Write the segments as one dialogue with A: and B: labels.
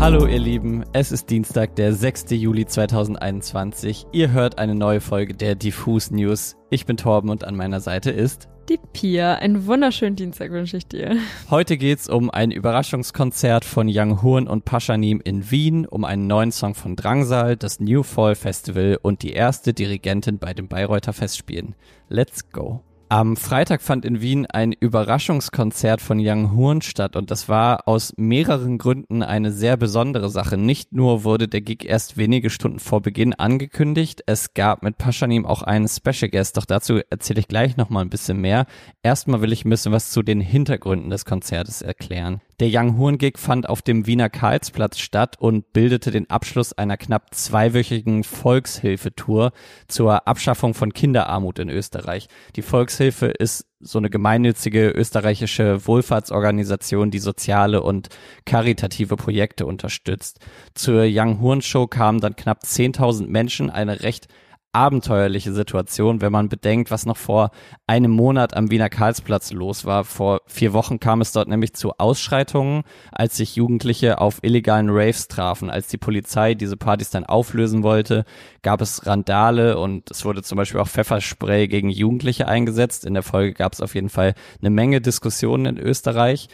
A: Hallo ihr Lieben, es ist Dienstag, der 6. Juli 2021. Ihr hört eine neue Folge der Diffus News. Ich bin Torben und an meiner Seite ist
B: die Pia. Einen wunderschönen Dienstag wünsche ich dir.
A: Heute geht's um ein Überraschungskonzert von Young Horn und Paschanim in Wien, um einen neuen Song von Drangsal, das New Fall Festival und die erste Dirigentin bei den Bayreuther Festspielen. Let's go. Am Freitag fand in Wien ein Überraschungskonzert von Young Horn statt und das war aus mehreren Gründen eine sehr besondere Sache. Nicht nur wurde der Gig erst wenige Stunden vor Beginn angekündigt, es gab mit Paschanim auch einen Special Guest, doch dazu erzähle ich gleich nochmal ein bisschen mehr. Erstmal will ich ein bisschen was zu den Hintergründen des Konzertes erklären. Der Young Horn Gig fand auf dem Wiener Karlsplatz statt und bildete den Abschluss einer knapp zweiwöchigen Volkshilfetour zur Abschaffung von Kinderarmut in Österreich. Die Volkshilfe ist so eine gemeinnützige österreichische Wohlfahrtsorganisation, die soziale und karitative Projekte unterstützt. Zur Young Horn Show kamen dann knapp 10.000 Menschen, eine recht abenteuerliche Situation, wenn man bedenkt, was noch vor einem Monat am Wiener Karlsplatz los war. Vor vier Wochen kam es dort nämlich zu Ausschreitungen, als sich Jugendliche auf illegalen Raves trafen. Als die Polizei diese Partys dann auflösen wollte, gab es Randale und es wurde zum Beispiel auch Pfefferspray gegen Jugendliche eingesetzt. In der Folge gab es auf jeden Fall eine Menge Diskussionen in Österreich.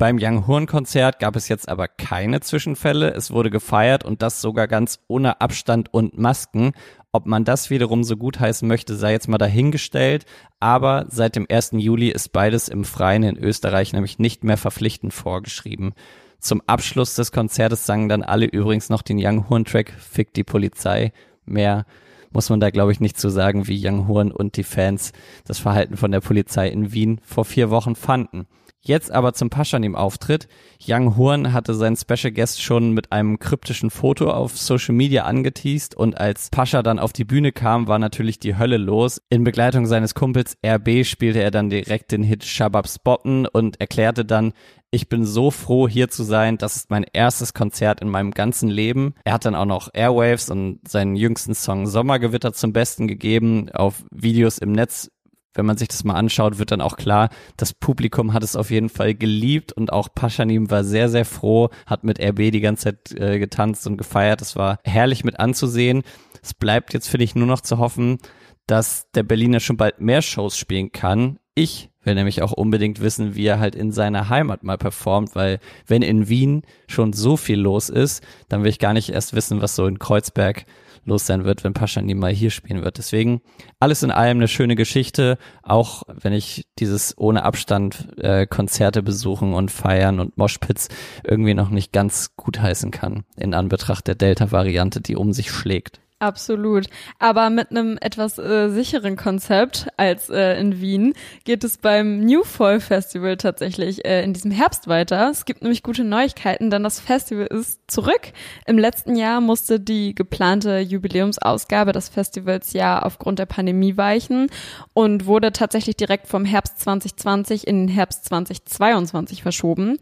A: Beim Young Horn Konzert gab es jetzt aber keine Zwischenfälle. Es wurde gefeiert und das sogar ganz ohne Abstand und Masken. Ob man das wiederum so gut heißen möchte, sei jetzt mal dahingestellt. Aber seit dem 1. Juli ist beides im Freien in Österreich nämlich nicht mehr verpflichtend vorgeschrieben. Zum Abschluss des Konzertes sangen dann alle übrigens noch den Young Horn Track Fick die Polizei. Mehr muss man da glaube ich nicht zu sagen, wie Young Horn und die Fans das Verhalten von der Polizei in Wien vor vier Wochen fanden. Jetzt aber zum Paschanim-Auftritt. Young Horn hatte seinen Special Guest schon mit einem kryptischen Foto auf Social Media angeteased und als Pascha dann auf die Bühne kam, war natürlich die Hölle los. In Begleitung seines Kumpels RB spielte er dann direkt den Hit Shabab Spotten und erklärte dann, ich bin so froh, hier zu sein. Das ist mein erstes Konzert in meinem ganzen Leben. Er hat dann auch noch Airwaves und seinen jüngsten Song Sommergewitter zum Besten gegeben. Auf Videos im Netz wenn man sich das mal anschaut, wird dann auch klar, das Publikum hat es auf jeden Fall geliebt und auch Paschanim war sehr, sehr froh, hat mit RB die ganze Zeit äh, getanzt und gefeiert. Es war herrlich mit anzusehen. Es bleibt jetzt, finde ich, nur noch zu hoffen, dass der Berliner schon bald mehr Shows spielen kann. Ich will nämlich auch unbedingt wissen, wie er halt in seiner Heimat mal performt, weil wenn in Wien schon so viel los ist, dann will ich gar nicht erst wissen, was so in Kreuzberg los sein wird, wenn Paschani mal hier spielen wird. Deswegen alles in allem eine schöne Geschichte, auch wenn ich dieses ohne Abstand äh, Konzerte besuchen und feiern und Moshpits irgendwie noch nicht ganz gut heißen kann in Anbetracht der Delta-Variante, die um sich schlägt.
B: Absolut. Aber mit einem etwas äh, sicheren Konzept als äh, in Wien geht es beim New Fall Festival tatsächlich äh, in diesem Herbst weiter. Es gibt nämlich gute Neuigkeiten, denn das Festival ist zurück. Im letzten Jahr musste die geplante Jubiläumsausgabe des Festivals ja aufgrund der Pandemie weichen und wurde tatsächlich direkt vom Herbst 2020 in den Herbst 2022 verschoben.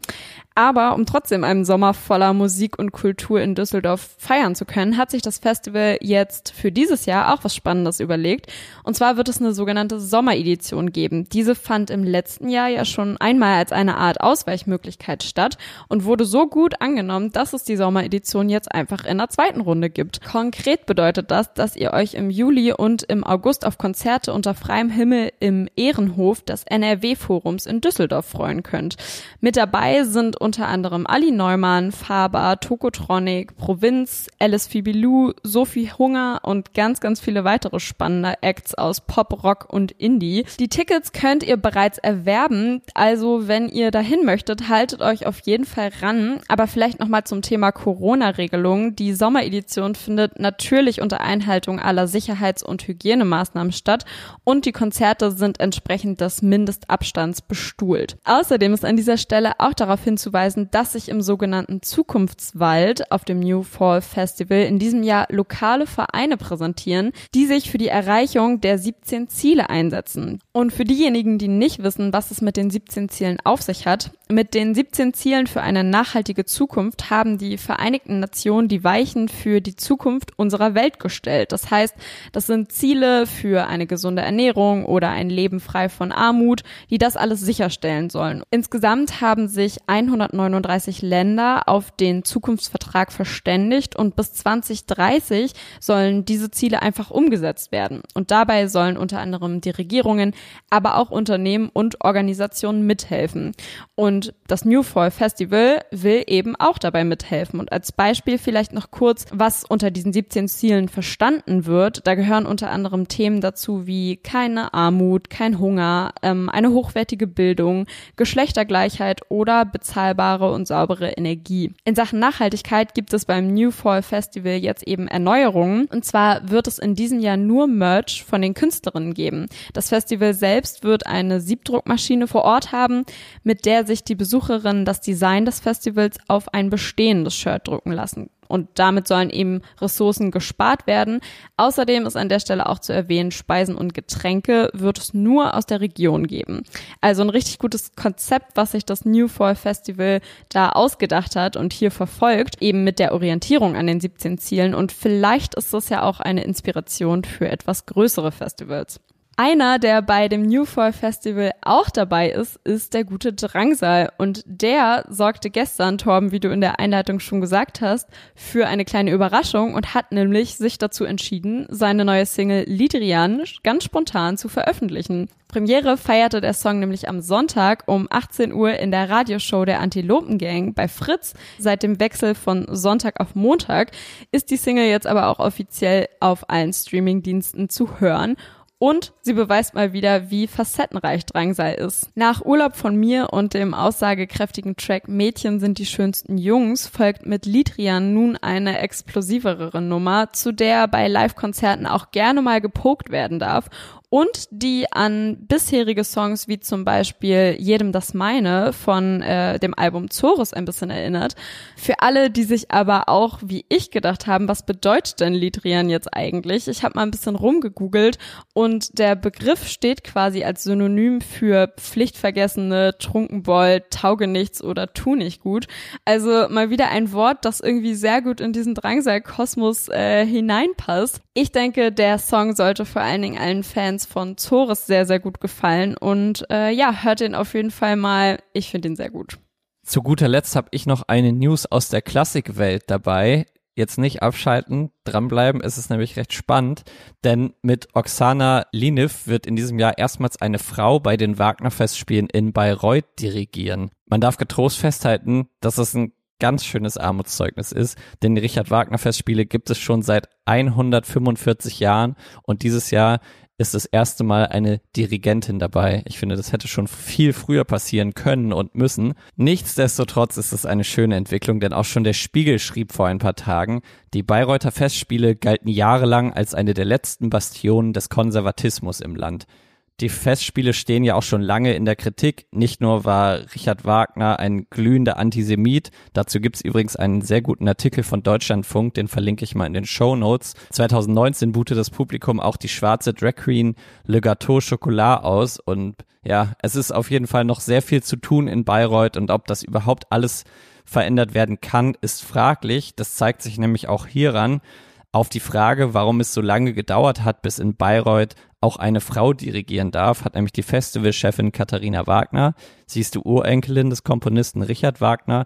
B: Aber um trotzdem einen Sommer voller Musik und Kultur in Düsseldorf feiern zu können, hat sich das Festival jetzt für dieses Jahr auch was Spannendes überlegt. Und zwar wird es eine sogenannte Sommeredition geben. Diese fand im letzten Jahr ja schon einmal als eine Art Ausweichmöglichkeit statt und wurde so gut angenommen, dass es die Sommeredition jetzt einfach in der zweiten Runde gibt. Konkret bedeutet das, dass ihr euch im Juli und im August auf Konzerte unter freiem Himmel im Ehrenhof des NRW-Forums in Düsseldorf freuen könnt. Mit dabei sind unter anderem Ali Neumann, Faber, Tokotronic, Provinz, Alice Fibilou, Sophie Hunger und ganz, ganz viele weitere spannende Acts aus Pop, Rock und Indie. Die Tickets könnt ihr bereits erwerben, also wenn ihr dahin möchtet, haltet euch auf jeden Fall ran. Aber vielleicht nochmal zum Thema Corona-Regelungen. Die Sommeredition findet natürlich unter Einhaltung aller Sicherheits- und Hygienemaßnahmen statt und die Konzerte sind entsprechend des Mindestabstands bestuhlt. Außerdem ist an dieser Stelle auch darauf hinzuweisen, hinzuweisen, dass sich im sogenannten Zukunftswald auf dem New Fall Festival in diesem Jahr lokale Vereine präsentieren, die sich für die Erreichung der 17 Ziele einsetzen. Und für diejenigen, die nicht wissen, was es mit den 17 Zielen auf sich hat, Mit den 17 Zielen für eine nachhaltige Zukunft haben die Vereinigten Nationen die Weichen für die Zukunft unserer Welt gestellt. Das heißt, das sind Ziele für eine gesunde Ernährung oder ein Leben frei von Armut, die das alles sicherstellen sollen. Insgesamt haben sich 139 Länder auf den Zukunftsvertrag verständigt und bis 2030 sollen diese Ziele einfach umgesetzt werden. Und dabei sollen unter anderem die Regierungen, aber auch Unternehmen und Organisationen mithelfen. Und das New Fall Festival will eben auch dabei mithelfen. Und als Beispiel vielleicht noch kurz, was unter diesen 17 Zielen verstanden wird. Da gehören unter anderem Themen dazu wie keine Armut, kein Hunger, ähm, eine hochwertige Bildung, Geschlechtergleichheit oder bezahlbare und saubere Energie. In Sachen Nachhaltigkeit gibt es beim New Fall Festival jetzt eben Erneuerungen. Und zwar wird es in diesem Jahr nur Merch von den Künstlerinnen geben. Das Festival selbst wird eine Siebdruckmaschine vor Ort haben, mit der sich die Besucherinnen das Design des Festivals auf ein bestehendes Shirt drucken lassen. Und damit sollen eben Ressourcen gespart werden. Außerdem ist an der Stelle auch zu erwähnen, Speisen und Getränke wird es nur aus der Region geben. Also ein richtig gutes Konzept, was sich das New Fall Festival da ausgedacht hat und hier verfolgt, eben mit der Orientierung an den 17 Zielen. Und vielleicht ist das ja auch eine Inspiration für etwas größere Festivals. Einer, der bei dem New Fall Festival auch dabei ist, ist der gute Drangsal. Und der sorgte gestern, Torben, wie du in der Einleitung schon gesagt hast, für eine kleine Überraschung und hat nämlich sich dazu entschieden, seine neue Single Lidrian ganz spontan zu veröffentlichen. Premiere feierte der Song nämlich am Sonntag um 18 Uhr in der Radioshow der Antilopen Gang bei Fritz. Seit dem Wechsel von Sonntag auf Montag ist die Single jetzt aber auch offiziell auf allen Streamingdiensten zu hören und sie beweist mal wieder, wie facettenreich Drangsal ist. Nach Urlaub von mir und dem aussagekräftigen Track Mädchen sind die schönsten Jungs folgt mit Lidrian nun eine explosivere Nummer, zu der bei Live-Konzerten auch gerne mal gepokt werden darf und die an bisherige Songs wie zum Beispiel Jedem das Meine von äh, dem Album Zorus ein bisschen erinnert. Für alle, die sich aber auch wie ich gedacht haben, was bedeutet denn Lidrian jetzt eigentlich? Ich habe mal ein bisschen rumgegoogelt und der Begriff steht quasi als Synonym für Pflichtvergessene, Trunkenbold, Taugenichts oder Tu nicht gut. Also mal wieder ein Wort, das irgendwie sehr gut in diesen Drangsal-Kosmos äh, hineinpasst. Ich denke, der Song sollte vor allen Dingen allen Fans Fans von Zores sehr, sehr gut gefallen. Und äh, ja, hört den auf jeden Fall mal. Ich finde ihn sehr gut.
A: Zu guter Letzt habe ich noch eine News aus der Klassikwelt dabei. Jetzt nicht abschalten, dranbleiben, es ist nämlich recht spannend, denn mit Oksana Liniv wird in diesem Jahr erstmals eine Frau bei den Wagner-Festspielen in Bayreuth dirigieren. Man darf getrost festhalten, dass es ein ganz schönes Armutszeugnis ist, denn die Richard Wagner Festspiele gibt es schon seit 145 Jahren und dieses Jahr ist das erste Mal eine Dirigentin dabei. Ich finde, das hätte schon viel früher passieren können und müssen. Nichtsdestotrotz ist es eine schöne Entwicklung, denn auch schon der Spiegel schrieb vor ein paar Tagen, die Bayreuther Festspiele galten jahrelang als eine der letzten Bastionen des Konservatismus im Land. Die Festspiele stehen ja auch schon lange in der Kritik. Nicht nur war Richard Wagner ein glühender Antisemit, dazu gibt's übrigens einen sehr guten Artikel von Deutschlandfunk, den verlinke ich mal in den Show Notes. 2019 buchte das Publikum auch die schwarze Drag Queen Le Gâteau Chocolat aus und ja, es ist auf jeden Fall noch sehr viel zu tun in Bayreuth und ob das überhaupt alles verändert werden kann, ist fraglich. Das zeigt sich nämlich auch hieran, auf die Frage, warum es so lange gedauert hat, bis in Bayreuth auch eine Frau dirigieren darf, hat nämlich die Festivalchefin Katharina Wagner, sie ist die Urenkelin des Komponisten Richard Wagner,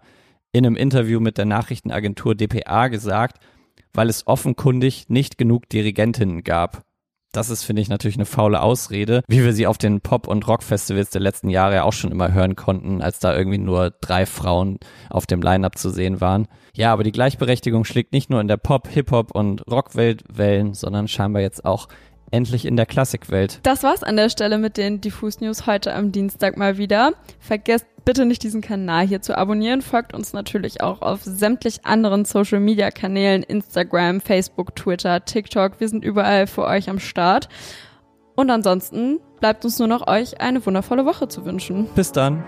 A: in einem Interview mit der Nachrichtenagentur dpa gesagt, weil es offenkundig nicht genug Dirigentinnen gab. Das ist, finde ich, natürlich eine faule Ausrede, wie wir sie auf den Pop- und Rockfestivals der letzten Jahre ja auch schon immer hören konnten, als da irgendwie nur drei Frauen auf dem Line-Up zu sehen waren. Ja, aber die Gleichberechtigung schlägt nicht nur in der Pop-, Hip-Hop- und Rockwelt Wellen, sondern scheinbar jetzt auch endlich in der Klassikwelt.
B: Das war's an der Stelle mit den Diffus News heute am Dienstag mal wieder. Vergesst bitte nicht diesen Kanal hier zu abonnieren. Folgt uns natürlich auch auf sämtlich anderen Social Media Kanälen, Instagram, Facebook, Twitter, TikTok. Wir sind überall für euch am Start. Und ansonsten bleibt uns nur noch euch eine wundervolle Woche zu wünschen.
A: Bis dann.